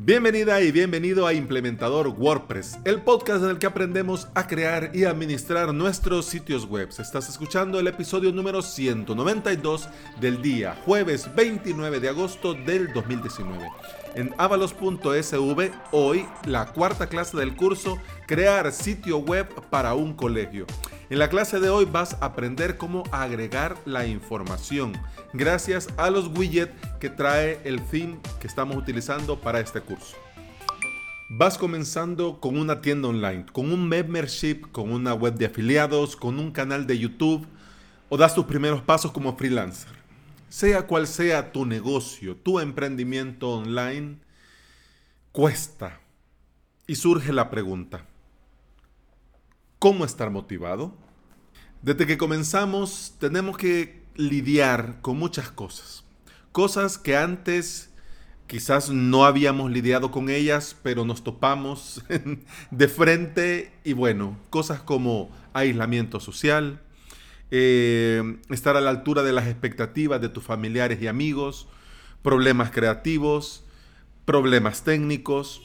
Bienvenida y bienvenido a Implementador WordPress, el podcast en el que aprendemos a crear y administrar nuestros sitios web. Estás escuchando el episodio número 192 del día, jueves 29 de agosto del 2019. En avalos.sv, hoy la cuarta clase del curso Crear sitio web para un colegio. En la clase de hoy vas a aprender cómo agregar la información gracias a los widgets que trae el theme que estamos utilizando para este curso. Vas comenzando con una tienda online, con un membership, con una web de afiliados, con un canal de YouTube o das tus primeros pasos como freelancer. Sea cual sea tu negocio, tu emprendimiento online, cuesta. Y surge la pregunta, ¿Cómo estar motivado? Desde que comenzamos tenemos que lidiar con muchas cosas. Cosas que antes quizás no habíamos lidiado con ellas, pero nos topamos de frente y bueno, cosas como aislamiento social, eh, estar a la altura de las expectativas de tus familiares y amigos, problemas creativos, problemas técnicos,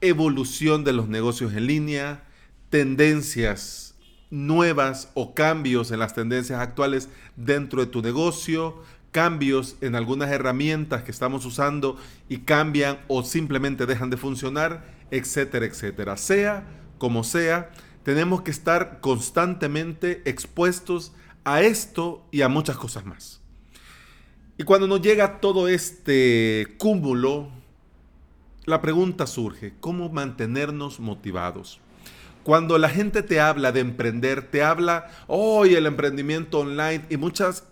evolución de los negocios en línea, tendencias nuevas o cambios en las tendencias actuales dentro de tu negocio, cambios en algunas herramientas que estamos usando y cambian o simplemente dejan de funcionar, etcétera, etcétera. Sea como sea, tenemos que estar constantemente expuestos a esto y a muchas cosas más. Y cuando nos llega todo este cúmulo, la pregunta surge, ¿cómo mantenernos motivados? Cuando la gente te habla de emprender, te habla hoy el emprendimiento online y muchas,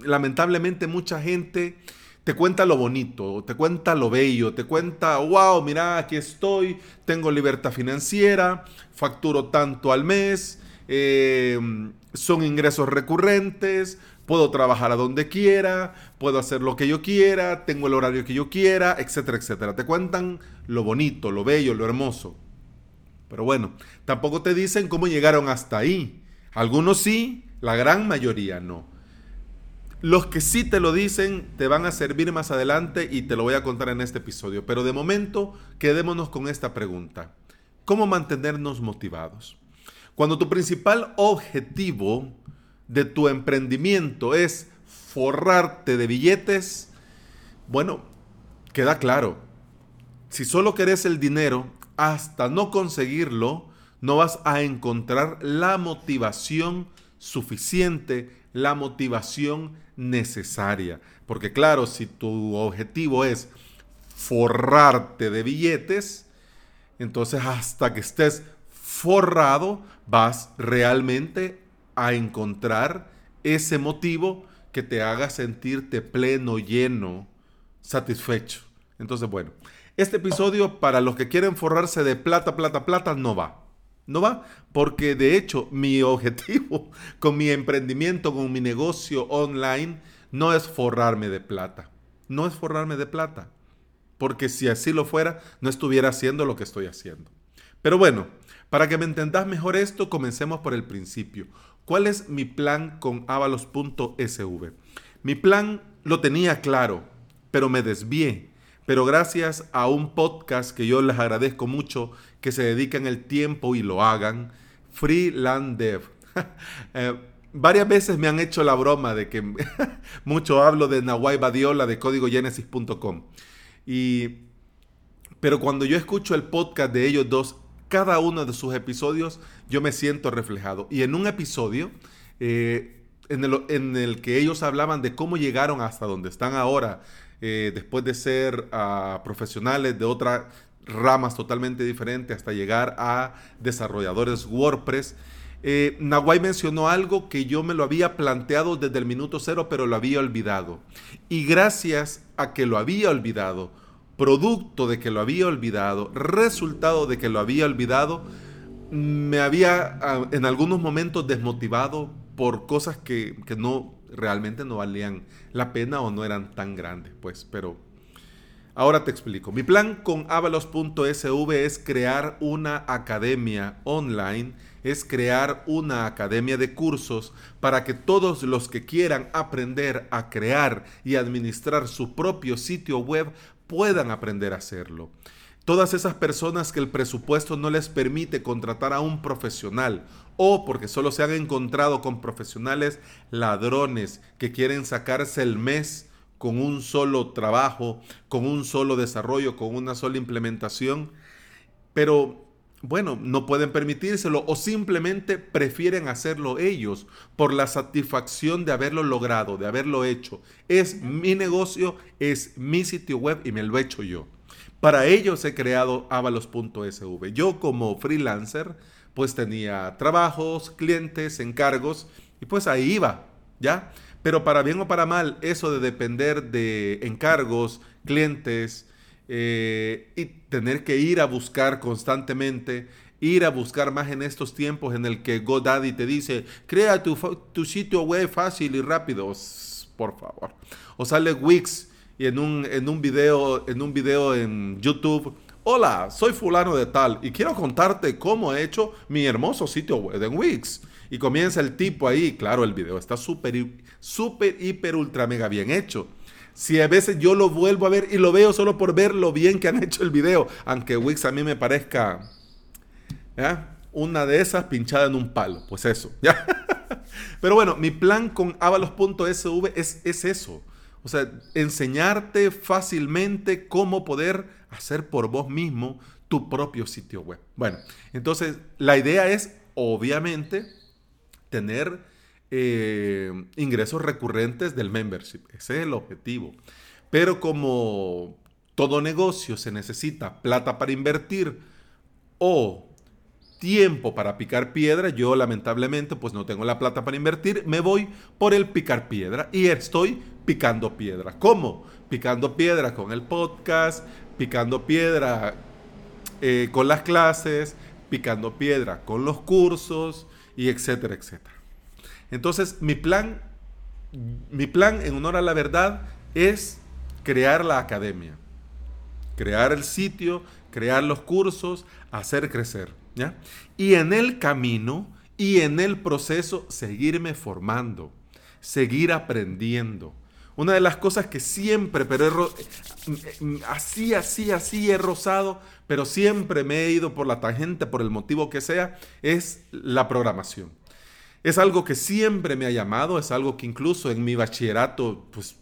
lamentablemente mucha gente te cuenta lo bonito, te cuenta lo bello, te cuenta, wow, mira, aquí estoy, tengo libertad financiera, facturo tanto al mes, eh, son ingresos recurrentes, puedo trabajar a donde quiera, puedo hacer lo que yo quiera, tengo el horario que yo quiera, etcétera, etcétera. Te cuentan lo bonito, lo bello, lo hermoso. Pero bueno, tampoco te dicen cómo llegaron hasta ahí. Algunos sí, la gran mayoría no. Los que sí te lo dicen te van a servir más adelante y te lo voy a contar en este episodio. Pero de momento, quedémonos con esta pregunta. ¿Cómo mantenernos motivados? Cuando tu principal objetivo de tu emprendimiento es forrarte de billetes, bueno, queda claro. Si solo querés el dinero, hasta no conseguirlo, no vas a encontrar la motivación suficiente, la motivación necesaria. Porque claro, si tu objetivo es forrarte de billetes, entonces hasta que estés forrado vas realmente a encontrar ese motivo que te haga sentirte pleno, lleno, satisfecho. Entonces, bueno, este episodio para los que quieren forrarse de plata, plata, plata, no va. No va, porque de hecho mi objetivo con mi emprendimiento, con mi negocio online, no es forrarme de plata. No es forrarme de plata. Porque si así lo fuera, no estuviera haciendo lo que estoy haciendo. Pero bueno, para que me entendas mejor esto, comencemos por el principio. ¿Cuál es mi plan con avalos.sv? Mi plan lo tenía claro, pero me desvié pero gracias a un podcast que yo les agradezco mucho que se dedican el tiempo y lo hagan, Freeland Dev. Eh, varias veces me han hecho la broma de que mucho hablo de Nawai Badiola de códigogenesis.com. Y, pero cuando yo escucho el podcast de ellos dos, cada uno de sus episodios, yo me siento reflejado. Y en un episodio, eh, en, el, en el que ellos hablaban de cómo llegaron hasta donde están ahora, eh, después de ser ah, profesionales de otras ramas totalmente diferentes hasta llegar a desarrolladores WordPress. Eh, mencionó algo que yo me lo había planteado desde el minuto cero, pero lo había olvidado. Y gracias a que lo había olvidado, producto de que lo había olvidado, resultado de que lo había olvidado, me había ah, en algunos momentos desmotivado por cosas que, que no realmente no valían la pena o no eran tan grandes, pues, pero ahora te explico. Mi plan con avalos.sv es crear una academia online, es crear una academia de cursos para que todos los que quieran aprender a crear y administrar su propio sitio web puedan aprender a hacerlo. Todas esas personas que el presupuesto no les permite contratar a un profesional o porque solo se han encontrado con profesionales ladrones que quieren sacarse el mes con un solo trabajo, con un solo desarrollo, con una sola implementación, pero bueno, no pueden permitírselo o simplemente prefieren hacerlo ellos por la satisfacción de haberlo logrado, de haberlo hecho. Es mi negocio, es mi sitio web y me lo he hecho yo. Para ellos he creado avalos.sv. Yo como freelancer pues tenía trabajos, clientes, encargos y pues ahí iba, ¿ya? Pero para bien o para mal, eso de depender de encargos, clientes eh, y tener que ir a buscar constantemente, ir a buscar más en estos tiempos en el que GoDaddy te dice, crea tu, tu sitio web fácil y rápido, por favor. O sale Wix y en un, en un video, en un video en YouTube, hola, soy fulano de tal y quiero contarte cómo he hecho mi hermoso sitio web en Wix. Y comienza el tipo ahí, claro, el video está súper, súper, hiper, ultra, mega bien hecho. Si a veces yo lo vuelvo a ver y lo veo solo por ver lo bien que han hecho el video, aunque Wix a mí me parezca una de esas pinchada en un palo, pues eso. ¿ya? Pero bueno, mi plan con avalos.sv es, es eso. O sea, enseñarte fácilmente cómo poder hacer por vos mismo tu propio sitio web. Bueno, entonces la idea es, obviamente, tener eh, ingresos recurrentes del membership. Ese es el objetivo. Pero como todo negocio se necesita plata para invertir o tiempo para picar piedra, yo lamentablemente pues no tengo la plata para invertir, me voy por el picar piedra y estoy picando piedra. ¿Cómo? Picando piedra con el podcast, picando piedra eh, con las clases, picando piedra con los cursos y etcétera, etcétera. Entonces, mi plan, mi plan en honor a la verdad es crear la academia, crear el sitio, crear los cursos, hacer crecer, ¿ya? Y en el camino y en el proceso seguirme formando, seguir aprendiendo. Una de las cosas que siempre, pero así, así, así he rozado, pero siempre me he ido por la tangente, por el motivo que sea, es la programación. Es algo que siempre me ha llamado, es algo que incluso en mi bachillerato, pues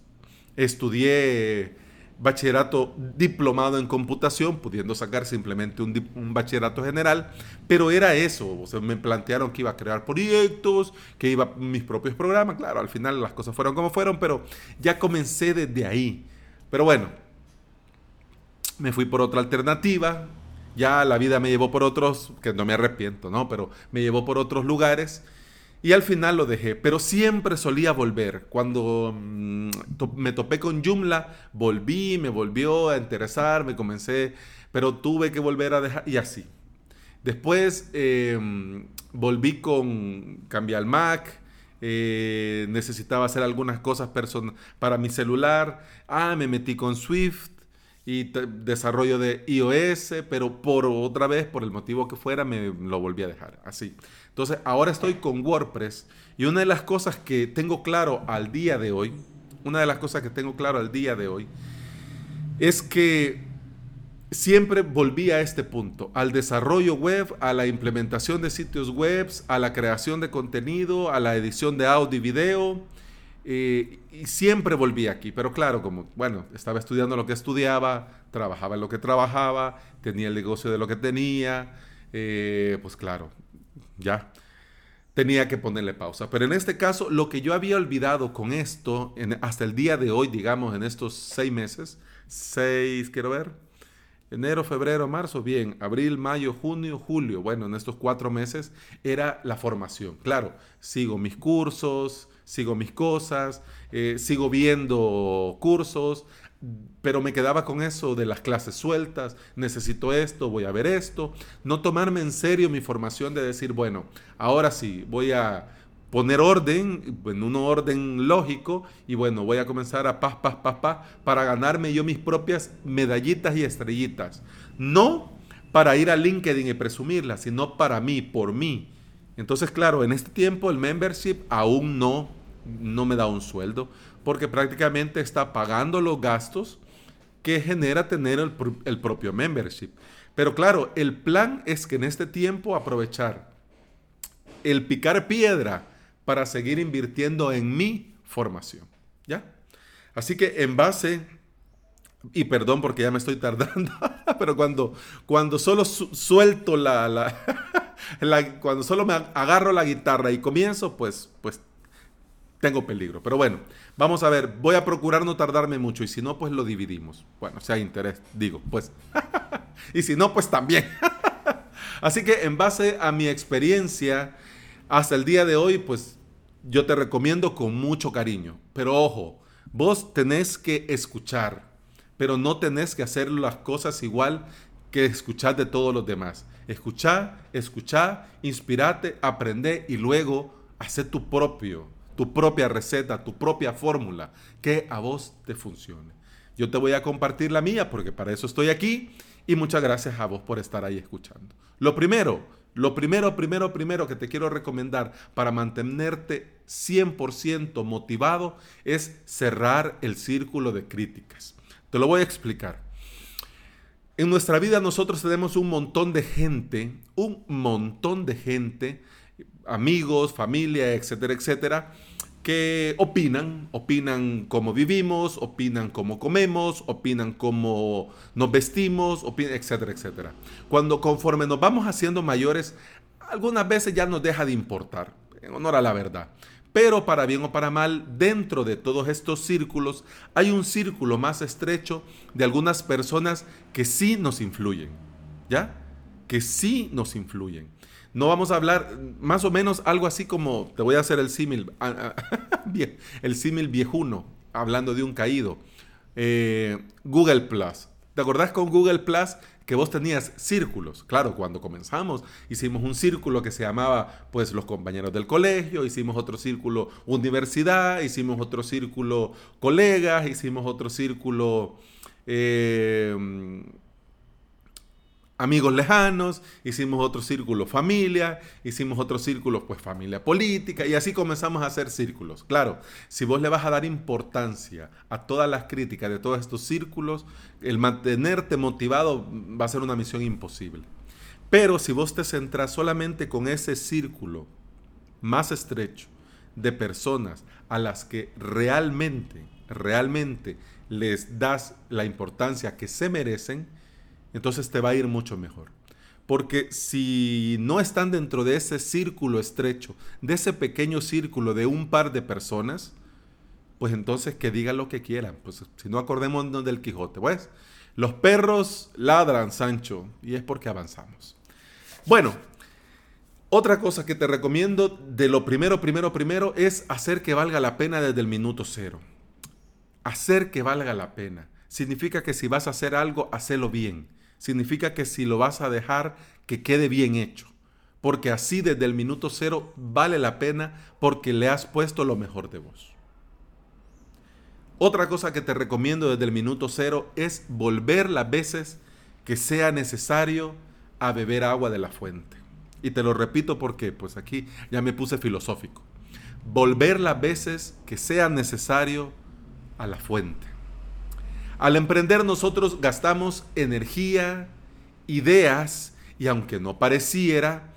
estudié bachillerato diplomado en computación, pudiendo sacar simplemente un, bachillerato general, pero era eso, o sea, me plantearon que iba a crear proyectos, que iba mis propios programas, claro, al final las cosas fueron como fueron, pero ya comencé desde ahí. Pero bueno, me fui por otra alternativa, ya la vida me llevó por otros, que no me arrepiento, ¿no? Pero me llevó por otros lugares y al final lo dejé, pero siempre solía volver. Cuando mm, me topé con Joomla, volví, me volvió a interesar, me comencé, pero tuve que volver a dejar y así. Después em, volví con, cambié al Mac, eh, necesitaba hacer algunas cosas para mi celular. Ah, me metí con Swift y desarrollo de iOS, pero por otra vez, por el motivo que fuera, me lo volví a dejar. Así. Entonces, ahora estoy con WordPress y una de las cosas que tengo claro al día de hoy, una de las cosas que tengo claro al día de hoy, es que siempre volví a este punto, al desarrollo web, a la implementación de sitios web, a la creación de contenido, a la edición de audio y video. Eh, y siempre volví aquí, pero claro, como, bueno, estaba estudiando lo que estudiaba, trabajaba en lo que trabajaba, tenía el negocio de lo que tenía, eh, pues claro, ya tenía que ponerle pausa. Pero en este caso, lo que yo había olvidado con esto, hasta el día de hoy, digamos, en estos seis meses, seis, quiero ver, enero, febrero, marzo, bien, abril, mayo, junio, julio, bueno, en estos cuatro meses era la formación. Claro, sigo mis cursos, sigo mis cosas, eh, sigo viendo cursos, pero me quedaba con eso de las clases sueltas, necesito esto, voy a ver esto, no tomarme en serio mi formación de decir, bueno, ahora sí, voy a poner orden, en un orden lógico, y bueno, voy a comenzar a paz, paz, paz, paz, para ganarme yo mis propias medallitas y estrellitas. No para ir a LinkedIn y presumirlas, sino para mí, por mí. Entonces, claro, en este tiempo el membership aún no, no me da un sueldo porque prácticamente está pagando los gastos que genera tener el, propio membership. Pero claro, el plan es que en este tiempo aprovechar el picar piedra para seguir invirtiendo en mi formación. ¿Ya? Así que en base, y perdón porque ya me estoy tardando, pero cuando, cuando solo suelto la, la, cuando solo me agarro la guitarra y comienzo, pues, pues tengo peligro. Pero bueno, vamos a ver, voy a procurar no tardarme mucho y si no, pues lo dividimos. Bueno, si hay interés, digo, pues. y si no, pues también. Así que en base a mi experiencia hasta el día de hoy, pues yo te recomiendo con mucho cariño. Pero ojo, vos tenés que escuchar, pero no tenés que hacer las cosas igual que escuchar de todos los demás. Escuchar, escuchar, inspirate, aprende y luego hacer tu propio tu propia receta, tu propia fórmula, que a vos te funcione. Yo te voy a compartir la mía porque para eso estoy aquí y muchas gracias a vos por estar ahí escuchando. Lo primero, lo primero, primero, primero que te quiero recomendar para mantenerte 100% motivado es cerrar el círculo de críticas. Te lo voy a explicar. En nuestra vida nosotros tenemos un montón de gente, un montón de gente, amigos, familia, etcétera, etcétera, que opinan, opinan cómo vivimos, opinan cómo comemos, opinan cómo nos vestimos, etcétera, etcétera. Cuando conforme nos vamos haciendo mayores, algunas veces ya nos deja de importar, en honor a la verdad. Pero para bien o para mal, dentro de todos estos círculos hay un círculo más estrecho de algunas personas que sí nos influyen, ¿ya? Que sí nos influyen. No vamos a hablar más o menos algo así como, te voy a hacer el símil, ah, ah, el símil viejuno, hablando de un caído. Eh, Google Plus. ¿Te acordás con Google Plus que vos tenías círculos? Claro, cuando comenzamos hicimos un círculo que se llamaba pues los compañeros del colegio, hicimos otro círculo universidad, hicimos otro círculo colegas, hicimos otro círculo... Eh, amigos lejanos, hicimos otro círculo familia, hicimos otro círculo pues familia política y así comenzamos a hacer círculos. Claro, si vos le vas a dar importancia a todas las críticas de todos estos círculos, el mantenerte motivado va a ser una misión imposible. Pero si vos te centras solamente con ese círculo más estrecho de personas a las que realmente, realmente les das la importancia que se merecen, entonces te va a ir mucho mejor. Porque si no están dentro de ese círculo estrecho, de ese pequeño círculo de un par de personas, pues entonces que digan lo que quieran. Pues si no acordemos del Quijote, pues los perros ladran, Sancho, y es porque avanzamos. Bueno, otra cosa que te recomiendo de lo primero, primero, primero es hacer que valga la pena desde el minuto cero. Hacer que valga la pena. Significa que si vas a hacer algo, hacelo bien significa que si lo vas a dejar, que quede bien hecho. Porque así desde el minuto cero vale la pena porque le has puesto lo mejor de vos. Otra cosa que te recomiendo desde el minuto cero es volver las veces que sea necesario a beber agua de la fuente. Y te lo repito porque pues aquí ya me puse filosófico. Volver las veces que sea necesario a la fuente. Al emprender nosotros gastamos energía, ideas, y aunque no pareciera,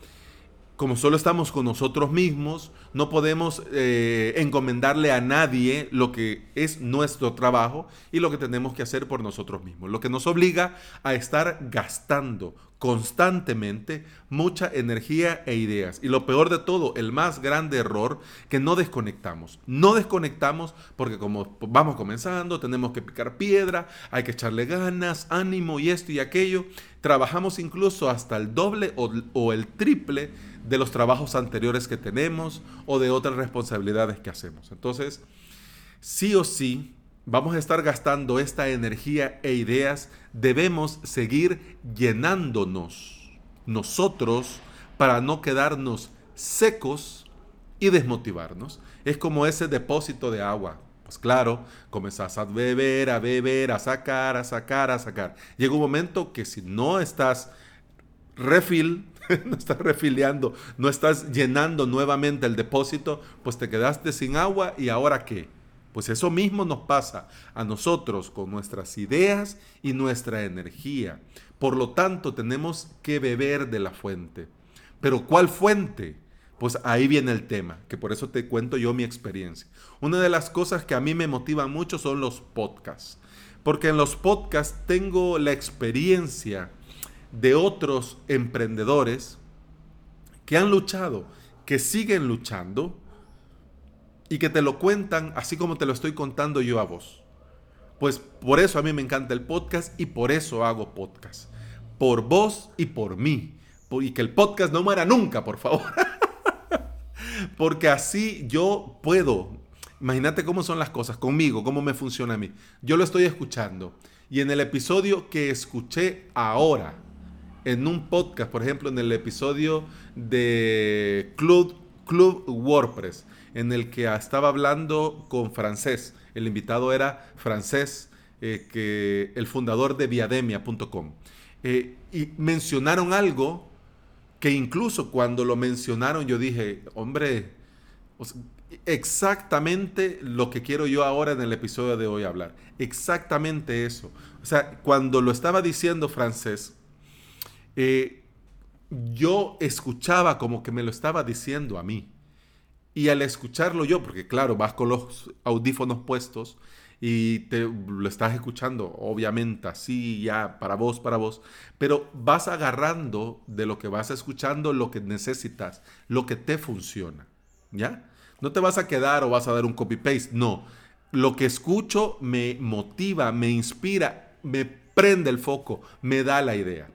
como solo estamos con nosotros mismos, no podemos eh, encomendarle a nadie lo que es nuestro trabajo y lo que tenemos que hacer por nosotros mismos. Lo que nos obliga a estar gastando constantemente mucha energía e ideas. Y lo peor de todo, el más grande error, que no desconectamos. No desconectamos porque como vamos comenzando, tenemos que picar piedra, hay que echarle ganas, ánimo y esto y aquello. Trabajamos incluso hasta el doble o, o el triple de los trabajos anteriores que tenemos o de otras responsabilidades que hacemos. Entonces, sí o sí, vamos a estar gastando esta energía e ideas, debemos seguir llenándonos nosotros para no quedarnos secos y desmotivarnos. Es como ese depósito de agua. Pues claro, comenzás a beber, a beber, a sacar, a sacar, a sacar. Llega un momento que si no estás refil, no estás refiliando, no estás llenando nuevamente el depósito, pues te quedaste sin agua y ahora qué? Pues eso mismo nos pasa a nosotros con nuestras ideas y nuestra energía. Por lo tanto, tenemos que beber de la fuente. Pero ¿cuál fuente? Pues ahí viene el tema, que por eso te cuento yo mi experiencia. Una de las cosas que a mí me motiva mucho son los podcasts. Porque en los podcasts tengo la experiencia de otros emprendedores que han luchado, que siguen luchando y que te lo cuentan así como te lo estoy contando yo a vos. Pues por eso a mí me encanta el podcast y por eso hago podcast. Por vos y por mí. Y que el podcast no muera nunca, por favor. Porque así yo puedo. Imagínate cómo son las cosas conmigo, cómo me funciona a mí. Yo lo estoy escuchando. Y en el episodio que escuché ahora, en un podcast, por ejemplo, en el episodio de Club, WordPress, en el que estaba hablando con francés. El invitado era francés, eh, que, el fundador de viademia.com. Eh, y mencionaron algo que incluso cuando lo mencionaron yo dije, hombre, exactamente lo que quiero yo ahora en el episodio de hoy hablar. Exactamente eso. O sea, cuando lo estaba diciendo francés, eh, yo escuchaba como que me lo estaba diciendo a mí. Y al escucharlo yo, porque claro, vas con los audífonos puestos y te lo estás escuchando, obviamente, así ya, para vos, para vos, pero vas agarrando de lo que vas escuchando lo que necesitas, lo que te funciona, ¿ya? No te vas a quedar o vas a dar un copy-paste, no. Lo que escucho me motiva, me inspira, me prende el foco, me da la idea.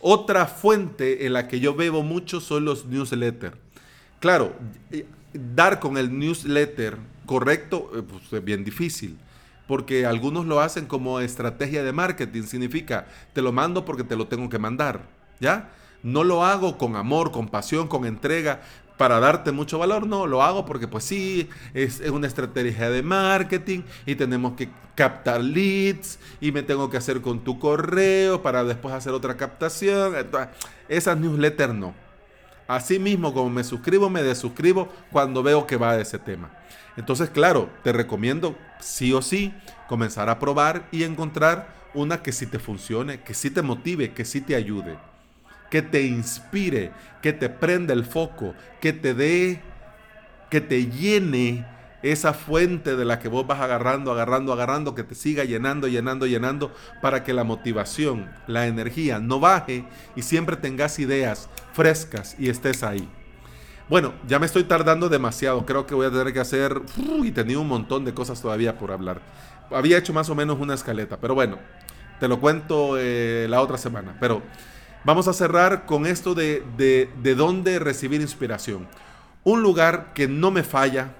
Otra fuente en la que yo bebo mucho son los newsletters. Claro, dar con el newsletter correcto eh, pues, es bien difícil. Porque algunos lo hacen como estrategia de marketing. Significa, te lo mando porque te lo tengo que mandar. ¿Ya? No lo hago con amor, con pasión, con entrega para darte mucho valor, no, lo hago porque pues sí, es, una estrategia de marketing y tenemos que captar leads y me tengo que hacer con tu correo para después hacer otra captación. Esas newsletters no. Así mismo como me suscribo, me desuscribo cuando veo que va de ese tema. Entonces, claro, te recomiendo sí o sí comenzar a probar y encontrar una que sí te funcione, que sí te motive, que sí te ayude que te inspire, que te prenda el foco, que te dé, que te llene esa fuente de la que vos vas agarrando, agarrando, agarrando, que te siga llenando, llenando, llenando, para que la motivación, la energía no baje y siempre tengas ideas frescas y estés ahí. Bueno, ya me estoy tardando demasiado, creo que voy a tener que hacer, y tenía un montón de cosas todavía por hablar. Había hecho más o menos una escaleta, pero bueno, te lo cuento eh, la otra semana. Pero Vamos a cerrar con esto de, de, dónde recibir inspiración. Un lugar que no me falla,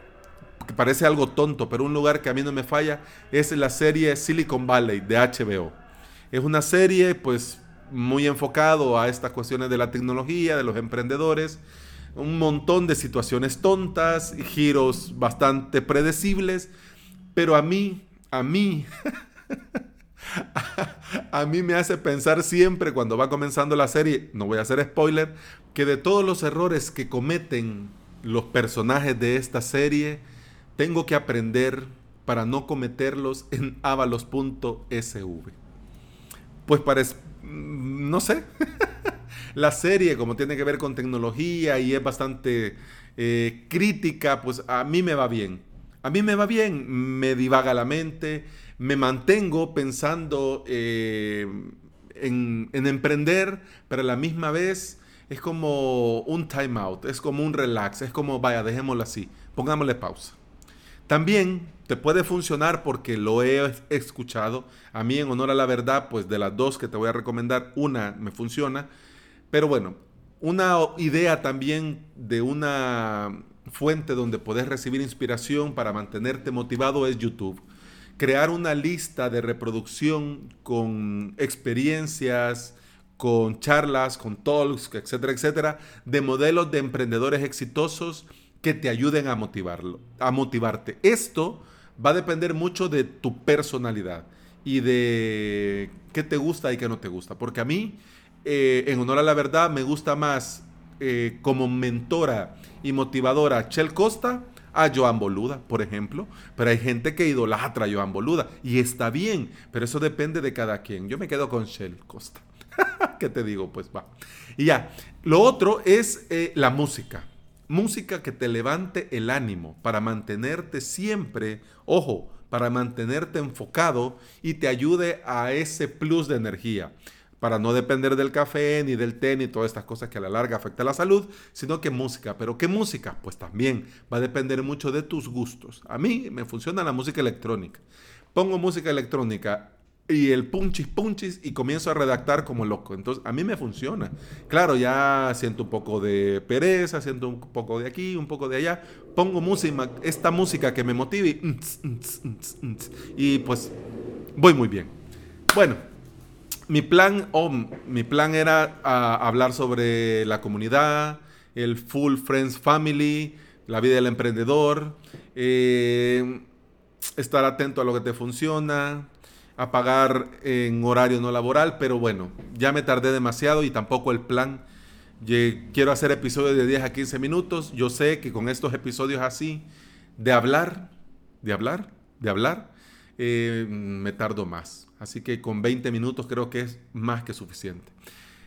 que parece algo tonto, pero un lugar que a mí no me falla, es la serie Silicon Valley de HBO. Es una serie pues muy enfocado a estas cuestiones de la tecnología, de los emprendedores, un montón de situaciones tontas, giros bastante predecibles, pero a mí, a mí a mí me hace pensar siempre cuando va comenzando la serie, no voy a hacer spoiler, que de todos los errores que cometen los personajes de esta serie, tengo que aprender para no cometerlos en avalos.sv. Pues parece, no sé, la serie como tiene que ver con tecnología y es bastante eh, crítica, pues a mí me va bien. A mí me va bien, me divaga la mente, me mantengo pensando eh, en, emprender, pero a la misma vez es como un time out, es como un relax, es como, vaya, dejémoslo así, pongámosle pausa. También te puede funcionar porque lo he escuchado. A mí, en honor a la verdad, pues de las dos que te voy a recomendar, una me funciona. Pero bueno, una idea también de una fuente donde puedes recibir inspiración para mantenerte motivado es YouTube crear una lista de reproducción con experiencias, con charlas, con talks, etcétera, etcétera, de modelos de emprendedores exitosos que te ayuden a motivarlo, a motivarte. Esto va a depender mucho de tu personalidad y de qué te gusta y qué no te gusta. Porque a mí, eh, en honor a la verdad, me gusta más eh, como mentora y motivadora Chel Costa a Joan Boluda, por ejemplo, pero hay gente que idolatra a Joan Boluda y está bien, pero eso depende de cada quien. Yo me quedo con Shell Costa. ¿Qué te digo? Pues va. Y ya, lo otro es eh, la música. Música que te levante el ánimo para mantenerte siempre, ojo, para mantenerte enfocado y te ayude a ese plus de energía para no depender del café, ni del té, ni todas estas cosas que a la larga afectan la salud, sino que música. ¿Pero qué música? Pues también va a depender mucho de tus gustos. A mí me funciona la música electrónica. Pongo música electrónica y el punchis punchis y comienzo a redactar como loco. Entonces, a mí me funciona. Claro, ya siento un poco de pereza, siento un poco de aquí, un poco de allá. Pongo música, esta música que me motive y, pues voy muy bien. Bueno, mi plan, oh, mi plan era ah, hablar sobre la comunidad, el Full Friends Family, la vida del emprendedor, eh, estar atento a lo que te funciona, a pagar en horario no laboral, pero bueno, ya me tardé demasiado y tampoco el plan. Quiero hacer episodios de 10 a 15 minutos. Yo sé que con estos episodios así, de hablar, de hablar, de hablar, eh, me tardo más. Así que con 20 minutos creo que es más que suficiente.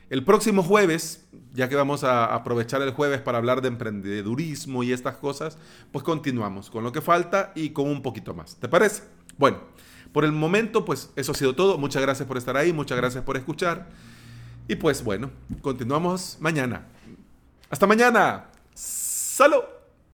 El próximo jueves, ya que vamos a aprovechar el jueves para hablar de emprendedurismo y estas cosas, pues continuamos con lo que falta y con un poquito más. ¿Te parece? Bueno. Por el momento, pues eso ha sido todo. Muchas gracias por estar ahí, muchas gracias por escuchar. Y pues bueno, continuamos mañana. Hasta mañana. Salud.